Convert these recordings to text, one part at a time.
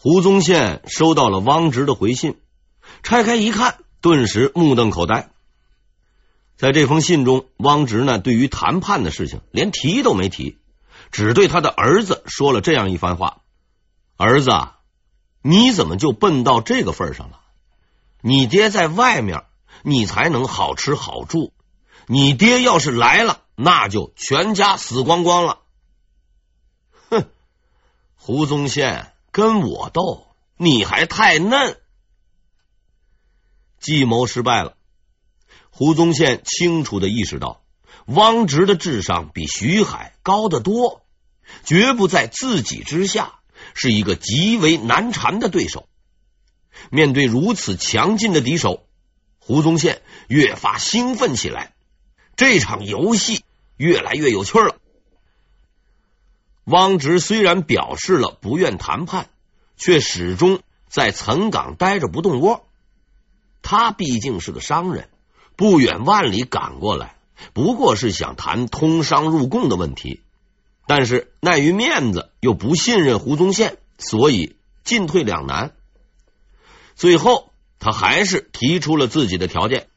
胡宗宪收到了汪直的回信，拆开一看，顿时目瞪口呆。在这封信中，汪直呢对于谈判的事情连提都没提，只对他的儿子说了这样一番话：“儿子，你怎么就笨到这个份上了？你爹在外面，你才能好吃好住。你爹要是来了，那就全家死光光了。”哼，胡宗宪跟我斗，你还太嫩，计谋失败了。胡宗宪清楚的意识到，汪直的智商比徐海高得多，绝不在自己之下，是一个极为难缠的对手。面对如此强劲的敌手，胡宗宪越发兴奋起来。这场游戏越来越有趣了。汪直虽然表示了不愿谈判，却始终在岑港待着不动窝。他毕竟是个商人。不远万里赶过来，不过是想谈通商入贡的问题，但是碍于面子，又不信任胡宗宪，所以进退两难。最后，他还是提出了自己的条件：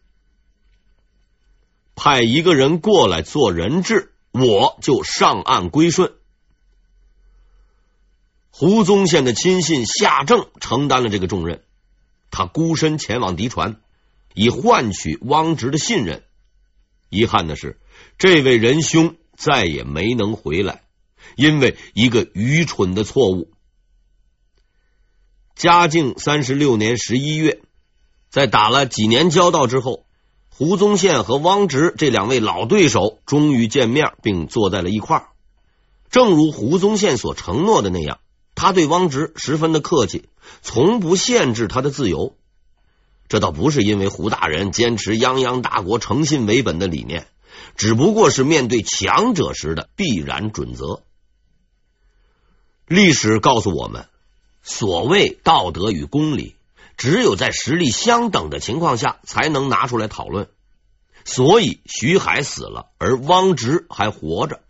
派一个人过来做人质，我就上岸归顺。胡宗宪的亲信夏正承担了这个重任，他孤身前往敌船。以换取汪直的信任。遗憾的是，这位仁兄再也没能回来，因为一个愚蠢的错误。嘉靖三十六年十一月，在打了几年交道之后，胡宗宪和汪直这两位老对手终于见面，并坐在了一块儿。正如胡宗宪所承诺的那样，他对汪直十分的客气，从不限制他的自由。这倒不是因为胡大人坚持泱泱大国、诚信为本的理念，只不过是面对强者时的必然准则。历史告诉我们，所谓道德与公理，只有在实力相等的情况下才能拿出来讨论。所以徐海死了，而汪直还活着。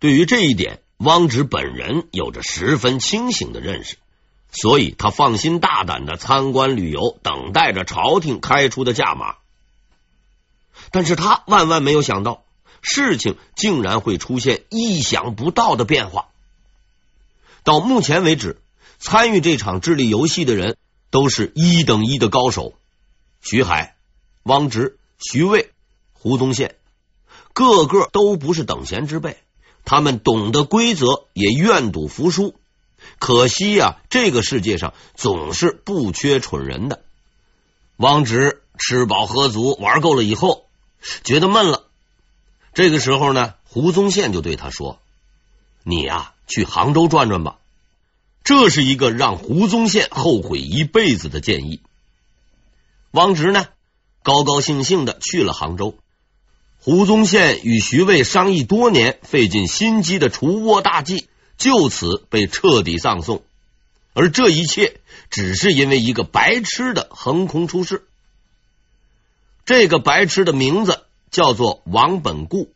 对于这一点，汪直本人有着十分清醒的认识。所以他放心大胆的参观旅游，等待着朝廷开出的价码。但是他万万没有想到，事情竟然会出现意想不到的变化。到目前为止，参与这场智力游戏的人都是一等一的高手：徐海、汪直、徐渭、胡宗宪，个个都不是等闲之辈。他们懂得规则，也愿赌服输。可惜呀、这个世界上总是不缺蠢人的。汪直吃饱喝足，玩够了以后，觉得闷了。这个时候呢，胡宗宪就对他说：“你呀、去杭州转转吧。”这是一个让胡宗宪后悔一辈子的建议。汪直呢，高高兴兴的去了杭州。胡宗宪与徐渭商议多年，费尽心机的除倭大计。就此被彻底葬送，而这一切只是因为一个白痴的横空出世。这个白痴的名字叫做王本固。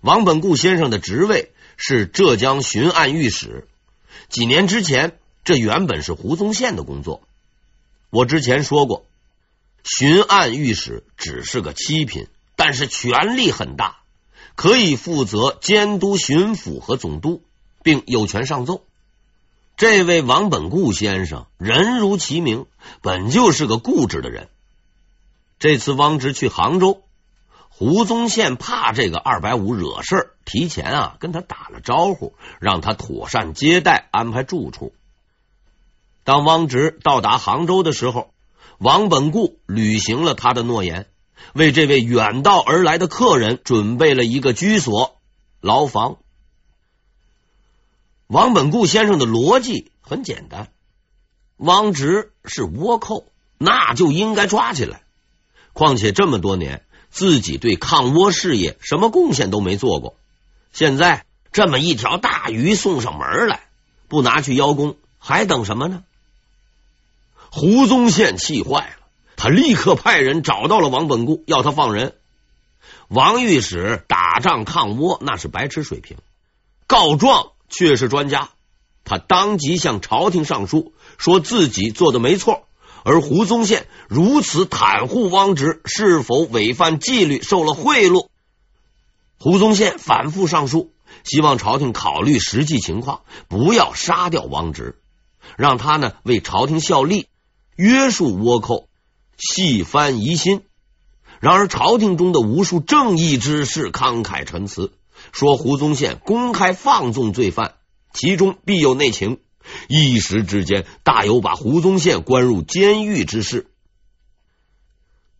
王本固先生的职位是浙江巡按御史。几年之前，这原本是胡宗宪的工作。我之前说过，巡按御史只是个七品，但是权力很大，可以负责监督巡抚和总督。并有权上奏。这位王本固先生人如其名，本就是个固执的人。这次汪直去杭州，胡宗宪怕这个二百五惹事儿，提前啊跟他打了招呼，让他妥善接待，安排住处。当汪直到达杭州的时候，王本固履行了他的诺言，为这位远道而来的客人准备了一个居所牢房。王本固先生的逻辑很简单：汪直是倭寇，那就应该抓起来。况且这么多年，自己对抗倭事业什么贡献都没做过，现在这么一条大鱼送上门来，不拿去邀功，还等什么呢？胡宗宪气坏了，他立刻派人找到了王本固，要他放人。王御史打仗抗倭那是白痴水平，告状。却是专家，他当即向朝廷上书，说自己做的没错，而胡宗宪如此袒护汪直，是否违反纪律，受了贿赂？胡宗宪反复上书，希望朝廷考虑实际情况，不要杀掉汪直，让他呢为朝廷效力，约束倭寇，戏翻疑心。然而，朝廷中的无数正义之士慷慨陈词，说胡宗宪公开放纵罪犯，其中必有内情。一时之间，大有把胡宗宪关入监狱之势。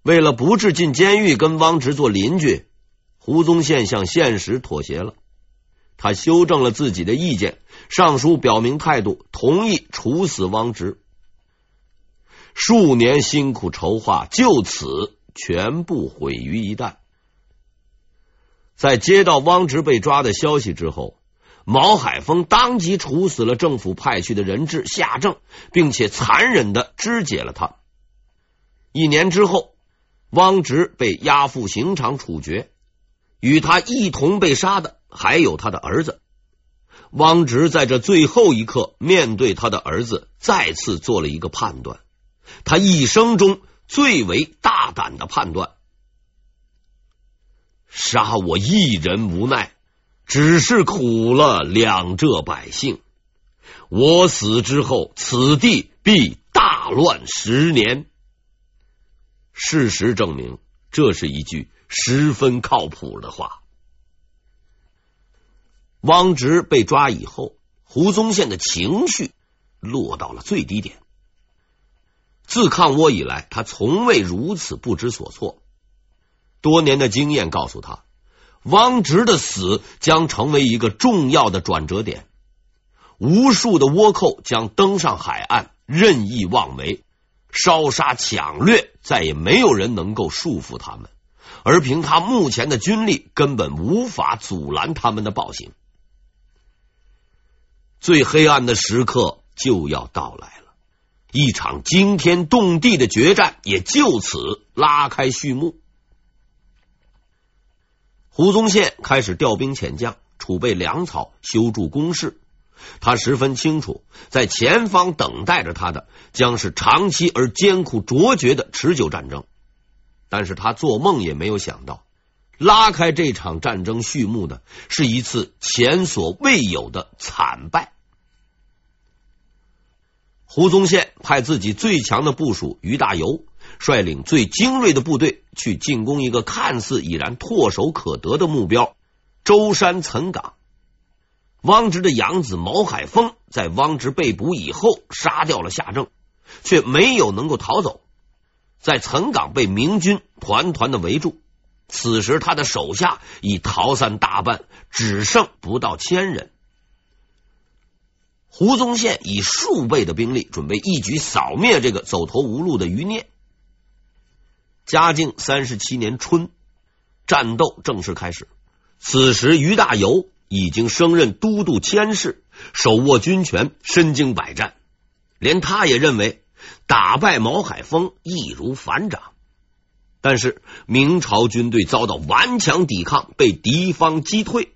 为了不致进监狱，跟汪直做邻居，胡宗宪向现实妥协了。他修正了自己的意见，上书表明态度，同意处死汪直。数年辛苦筹划，就此全部毁于一旦。在接到汪直被抓的消息之后，毛海峰当即处死了政府派去的人质夏正，并且残忍的肢解了他。一年之后，汪直被押赴刑场处决，与他一同被杀的还有他的儿子。汪直在这最后一刻，面对他的儿子，再次做了一个判断，他一生中。最为大胆的判断，杀我一人无奈，只是苦了两浙百姓。我死之后，此地必大乱十年。事实证明，这是一句十分靠谱的话。汪直被抓以后，胡宗宪的情绪落到了最低点。自抗倭以来，他从未如此不知所措。多年的经验告诉他，汪直的死将成为一个重要的转折点。无数的倭寇将登上海岸，任意妄为，烧杀抢掠，再也没有人能够束缚他们。而凭他目前的军力，根本无法阻拦他们的暴行。最黑暗的时刻就要到来了。一场惊天动地的决战也就此拉开序幕。胡宗宪开始调兵遣将，储备粮草，修筑工事。他十分清楚，在前方等待着他的将是长期而艰苦卓绝的持久战争。但是他做梦也没有想到，拉开这场战争序幕的是一次前所未有的惨败。胡宗宪派自己最强的部属于大猷率领最精锐的部队去进攻一个看似已然唾手可得的目标——舟山岑港。汪直的养子毛海峰在汪直被捕以后杀掉了夏正，却没有能够逃走，在岑港被明军团团的围住。此时他的手下已逃散大半，只剩不到千人。胡宗宪以数倍的兵力，准备一举扫灭这个走投无路的余孽。嘉靖三十七年春，战斗正式开始。此时，于大猷已经升任都督佥事，手握军权，身经百战。连他也认为打败毛海峰易如反掌。但是，明朝军队遭到顽强抵抗，被敌方击退。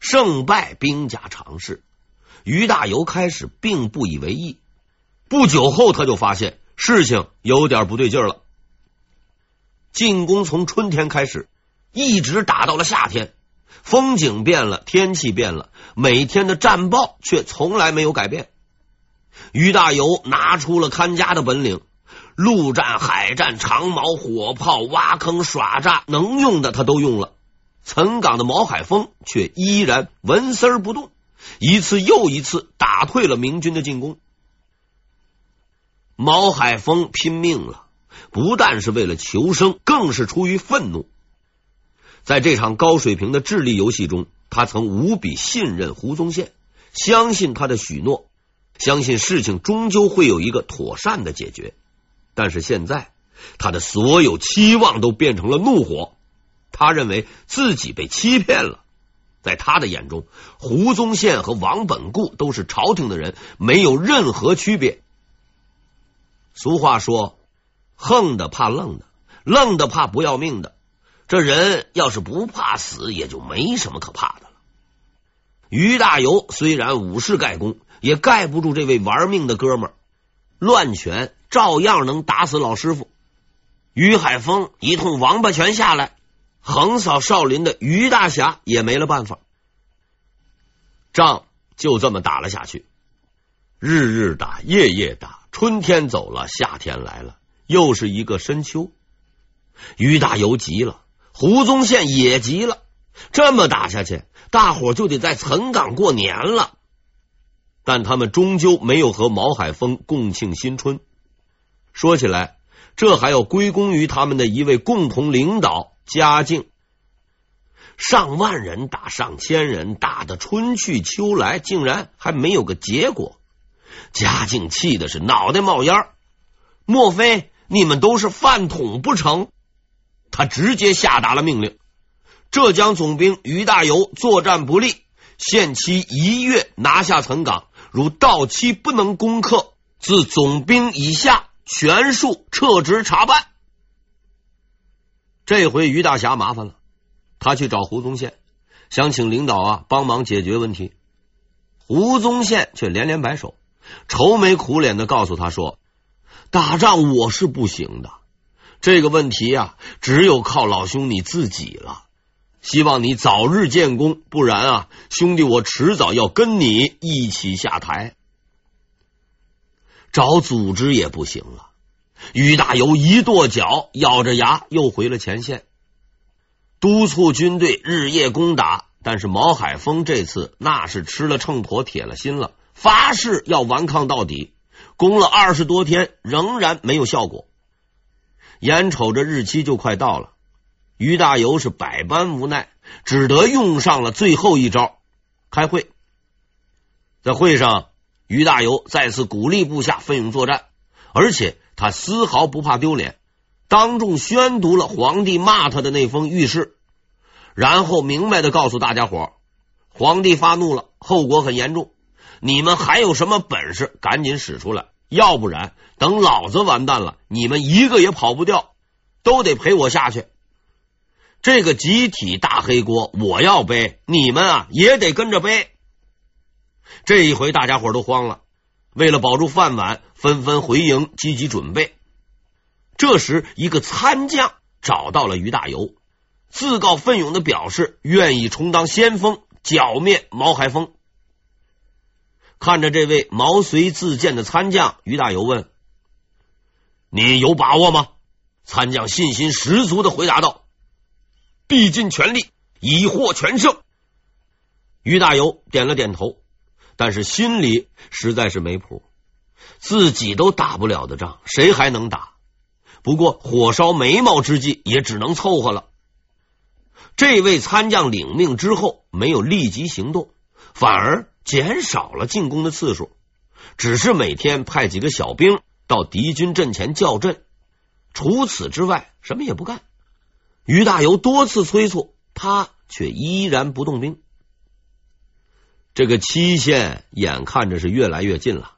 胜败兵家常事。于大猷开始并不以为意，不久后他就发现事情有点不对劲了。进攻从春天开始，一直打到了夏天，风景变了，天气变了，每天的战报却从来没有改变。于大猷拿出了看家的本领，陆战、海战、长矛、火炮、挖坑、耍诈，能用的他都用了。岑港的毛海峰却依然纹丝不动。一次又一次打退了明军的进攻。毛海峰拼命了，不但是为了求生，更是出于愤怒。在这场高水平的智力游戏中，他曾无比信任胡宗宪，相信他的许诺，相信事情终究会有一个妥善的解决。但是现在，他的所有期望都变成了怒火。他认为自己被欺骗了。在他的眼中，胡宗宪和王本固都是朝廷的人，没有任何区别。俗话说：“横的怕愣的，愣的怕不要命的。”这人要是不怕死，也就没什么可怕的了。于大猷虽然武士盖功，也盖不住这位玩命的哥们儿，乱拳照样能打死老师傅。于海峰一通王八拳下来，横扫少林的于大侠也没了办法。仗就这么打了下去，日日打，夜夜打，春天走了，夏天来了，又是一个深秋。于大猷急了，胡宗宪也急了，这么打下去。大伙就得在岑岗过年了，但他们终究没有和毛海峰共庆新春。说起来，这还要归功于他们的一位共同领导嘉靖。上万人打上千人，打的春去秋来，竟然还没有个结果。嘉靖气的是脑袋冒烟，莫非你们都是饭桶不成？他直接下达了命令。浙江总兵于大猷作战不利，限期一月拿下岑港。如到期不能攻克，自总兵以下全数撤职查办。这回于大侠麻烦了，他去找胡宗宪，想请领导啊帮忙解决问题。胡宗宪却连连摆手，愁眉苦脸的告诉他说：“打仗我是不行的，这个问题啊，只有靠老兄你自己了。”希望你早日建功，不然啊，兄弟我迟早要跟你一起下台。找组织也不行了。于大猷一跺脚，咬着牙又回了前线，督促军队日夜攻打。但是毛海峰这次那是吃了秤砣铁了心了，发誓要顽抗到底。攻了二十多天，仍然没有效果。眼瞅着日期就快到了。于大猷是百般无奈，只得用上了最后一招——开会。在会上，于大猷再次鼓励部下奋勇作战，而且他丝毫不怕丢脸，当众宣读了皇帝骂他的那封御示，然后明白的告诉大家伙：皇帝发怒了，后果很严重，你们还有什么本事，赶紧使出来，要不然等老子完蛋了，你们一个也跑不掉，都得陪我下去。这个集体大黑锅我要背，你们啊也得跟着背。这一回大家伙都慌了，为了保住饭碗，纷纷回营，积极准备。这时，一个参将找到了于大猷，自告奋勇的表示愿意充当先锋，剿灭毛海峰。看着这位毛遂自荐的参将，于大猷问：“你有把握吗？”参将信心十足的回答道。必尽全力，以获全胜。于大猷点了点头，但是心里实在是没谱，自己都打不了的仗，谁还能打？不过火烧眉毛之际，也只能凑合了。这位参将领命之后，没有立即行动，反而减少了进攻的次数，只是每天派几个小兵到敌军阵前叫阵，除此之外，什么也不干。于大猷多次催促，他却依然不动兵。这个期限眼看着是越来越近了，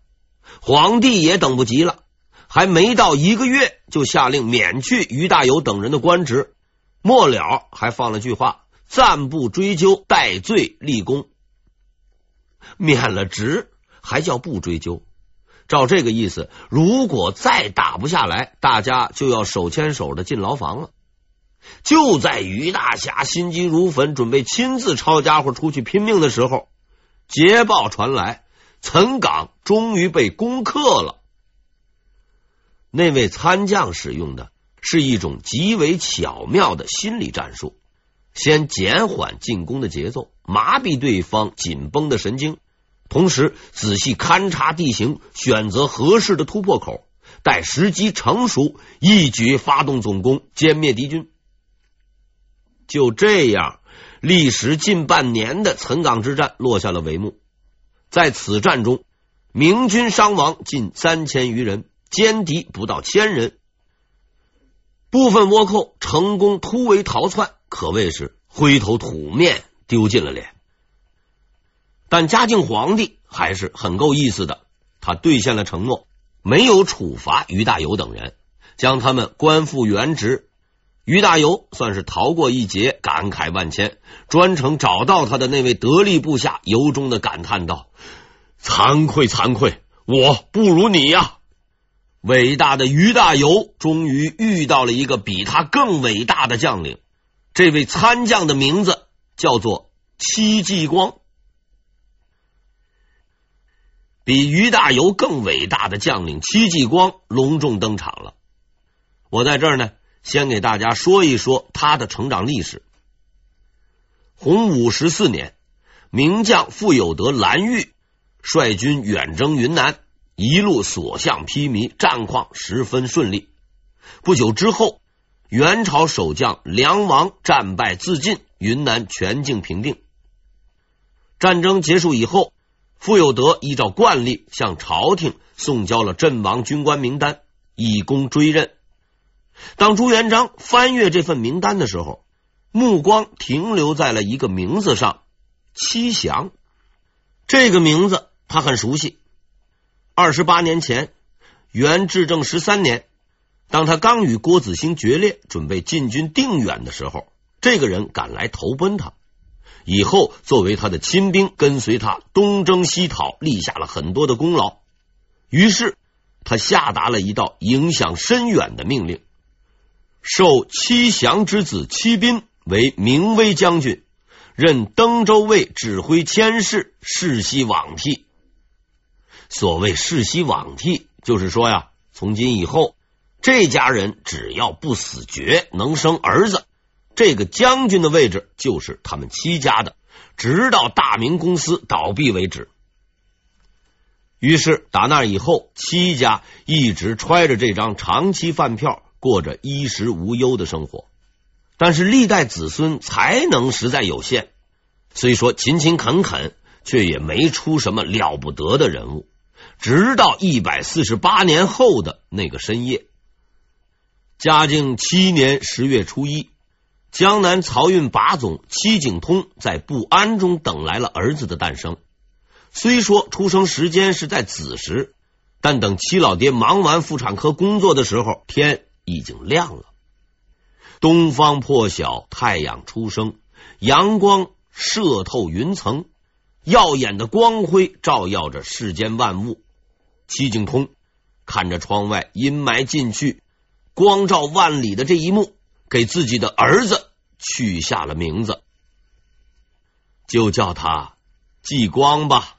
皇帝也等不及了，还没到一个月，就下令免去于大猷等人的官职，末了还放了句话：暂不追究戴罪立功。免了职还叫不追究？照这个意思，如果再打不下来，大家就要手牵手的进牢房了。就在于大侠心急如焚，准备亲自抄家伙出去拼命的时候，捷报传来，岑港终于被攻克了。那位参将使用的是一种极为巧妙的心理战术，先减缓进攻的节奏，麻痹对方紧绷的神经，同时仔细勘察地形，选择合适的突破口，待时机成熟，一举发动总攻，歼灭敌军。就这样，历时近半年的岑港之战落下了帷幕。在此战中，明军伤亡近三千余人，歼敌不到千人，部分倭寇成功突围逃窜，可谓是灰头土面，丢尽了脸。但嘉靖皇帝还是很够意思的，他兑现了承诺，没有处罚于大猷等人，将他们官复原职。于大猷算是逃过一劫，感慨万千。专程找到他的那位得力部下，由衷的感叹道：“惭愧，惭愧，我不如你呀！”伟大的于大猷终于遇到了一个比他更伟大的将领。这位参将的名字叫做戚继光。比于大猷更伟大的将领戚继光隆重登场了。我在这儿呢，先给大家说一说他的成长历史。洪武十四年，名将傅有德蓝玉率军远征云南，一路所向披靡，战况十分顺利。不久之后，元朝守将梁王战败自尽，云南全境平定。战争结束以后。傅有德依照惯例向朝廷送交了阵亡军官名单，以供追认。当朱元璋翻阅这份名单的时候，目光停留在了一个名字上——戚祥。这个名字他很熟悉。二十八年前，元至正十三年，当他刚与郭子兴决裂，准备进军定远的时候，这个人赶来投奔他。以后作为他的亲兵，跟随他东征西讨，立下了很多的功劳。于是他下达了一道影响深远的命令：授七祥之子七斌为明威将军，任登州卫指挥千事，世袭罔替。所谓世袭罔替，就是说呀，从今以后，这家人只要不死绝，能生儿子。这个将军的位置就是他们戚家的，直到大明公司倒闭为止。于是打那以后，戚家一直揣着这张长期饭票，过着衣食无忧的生活。但是历代子孙才能实在有限，虽说勤勤恳恳，却也没出什么了不得的人物。直到一百四十八年后的那个深夜，嘉靖七年十月初一。江南漕运把总戚景通在不安中等来了儿子的诞生。虽说出生时间是在子时，但等戚老爹忙完妇产科工作的时候，天已经亮了。东方破晓，太阳初升，阳光射透云层，耀眼的光辉照耀着世间万物。戚景通看着窗外阴霾尽去，光照万里的这一幕。给自己的儿子取下了名字，就叫他继光吧。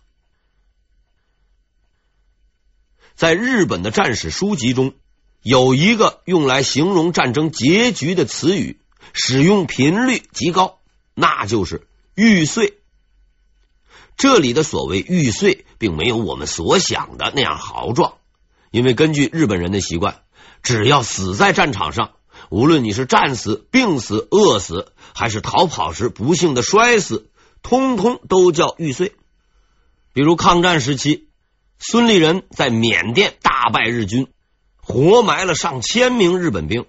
在日本的战史书籍中，有一个用来形容战争结局的词语，使用频率极高，那就是“玉碎”。这里的所谓“玉碎”，并没有我们所想的那样豪壮，因为根据日本人的习惯，只要死在战场上。无论你是战死、病死、饿死，还是逃跑时不幸的摔死，通通都叫玉碎。比如抗战时期，孙立人在缅甸大败日军，活埋了上千名日本兵。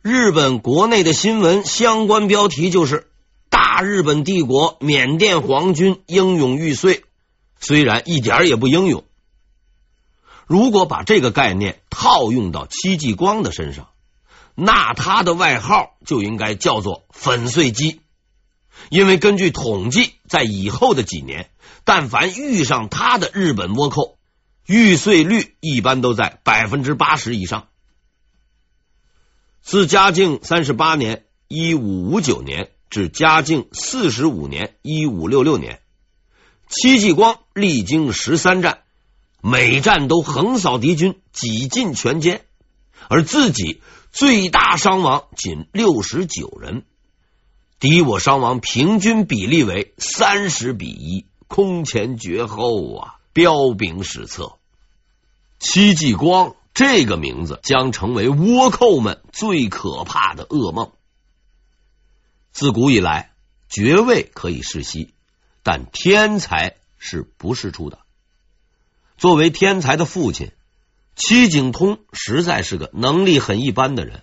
日本国内的新闻相关标题就是“大日本帝国缅甸皇军英勇玉碎”，虽然一点也不英勇。如果把这个概念套用到戚继光的身上，那他的外号就应该叫做“粉碎机”，因为根据统计，在以后的几年，但凡遇上他的日本倭寇，玉碎率一般都在百分之八十以上。自嘉靖三十八年（一五五九年）至嘉靖四十五年（一五六六年），戚继光历经十三战，每战都横扫敌军，几近全歼，而自己。最大伤亡仅六十九人，敌我伤亡平均比例为三十比一，空前绝后啊！彪炳史册。戚继光这个名字将成为倭寇们最可怕的噩梦。自古以来，爵位可以世袭，但天才是不世出的。作为天才的父亲。戚景通实在是个能力很一般的人，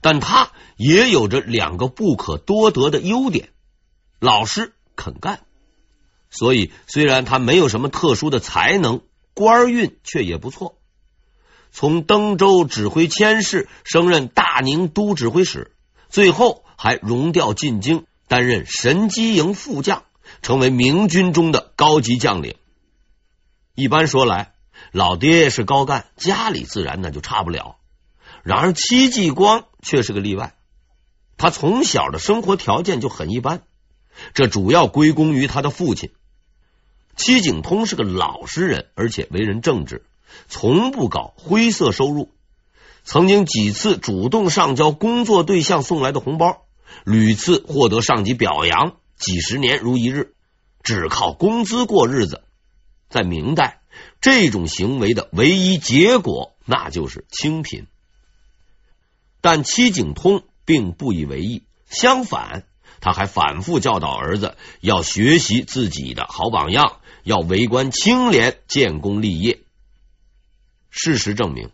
但他也有着两个不可多得的优点：老实肯干。所以，虽然他没有什么特殊的才能，官运却也不错。从登州指挥佥事升任大宁都指挥使，最后还荣调进京，担任神机营副将，成为明军中的高级将领。一般说来，老爹是高干，家里自然那就差不了。然而戚继光却是个例外，他从小的生活条件就很一般，这主要归功于他的父亲。戚景通是个老实人，而且为人正直，从不搞灰色收入。曾经几次主动上交工作对象送来的红包，屡次获得上级表扬，几十年如一日，只靠工资过日子。在明代，这种行为的唯一结果，那就是清贫。但戚景通并不以为意，相反，他还反复教导儿子要学习自己的好榜样，要为官清廉，建功立业。事实证明，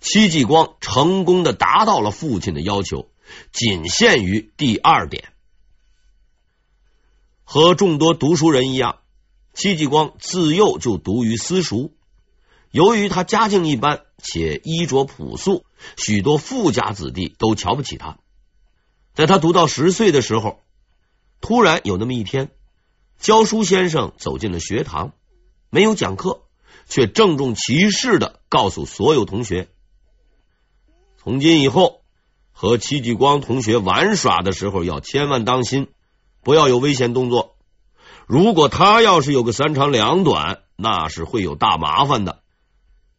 戚继光成功的达到了父亲的要求，仅限于第二点。和众多读书人一样。戚继光自幼就读于私塾，由于他家境一般且衣着朴素，许多富家子弟都瞧不起他。在他读到十岁的时候，突然有那么一天，教书先生走进了学堂，没有讲课，却郑重其事的告诉所有同学：从今以后，和戚继光同学玩耍的时候要千万当心，不要有危险动作。如果他要是有个三长两短，那是会有大麻烦的。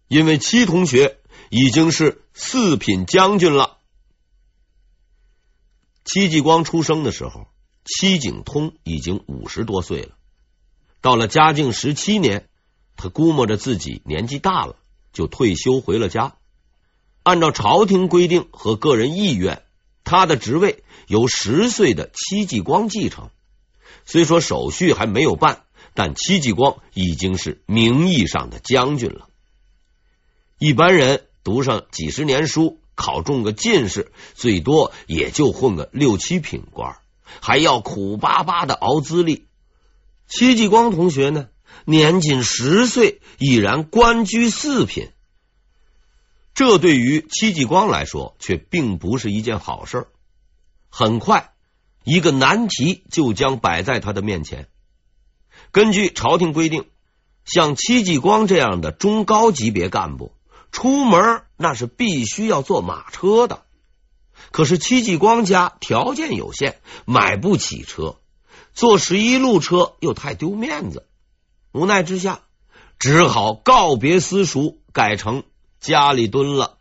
因为戚同学已经是四品将军了。戚继光出生的时候，戚景通已经五十多岁了。到了嘉靖十七年，他估摸着自己年纪大了，就退休回了家。按照朝廷规定和个人意愿，他的职位由十岁的戚继光继承。虽说手续还没有办，但戚继光已经是名义上的将军了。一般人读上几十年书，考中个进士，最多也就混个六七品官，还要苦巴巴的熬资历。戚继光同学呢，年仅十岁，已然官居四品，这对于戚继光来说，却并不是一件好事。很快。一个难题就将摆在他的面前。根据朝廷规定，像戚继光这样的中高级别干部出门那是必须要坐马车的。可是戚继光家条件有限，买不起车，坐十一路车又太丢面子。无奈之下，只好告别私塾，改成家里蹲了。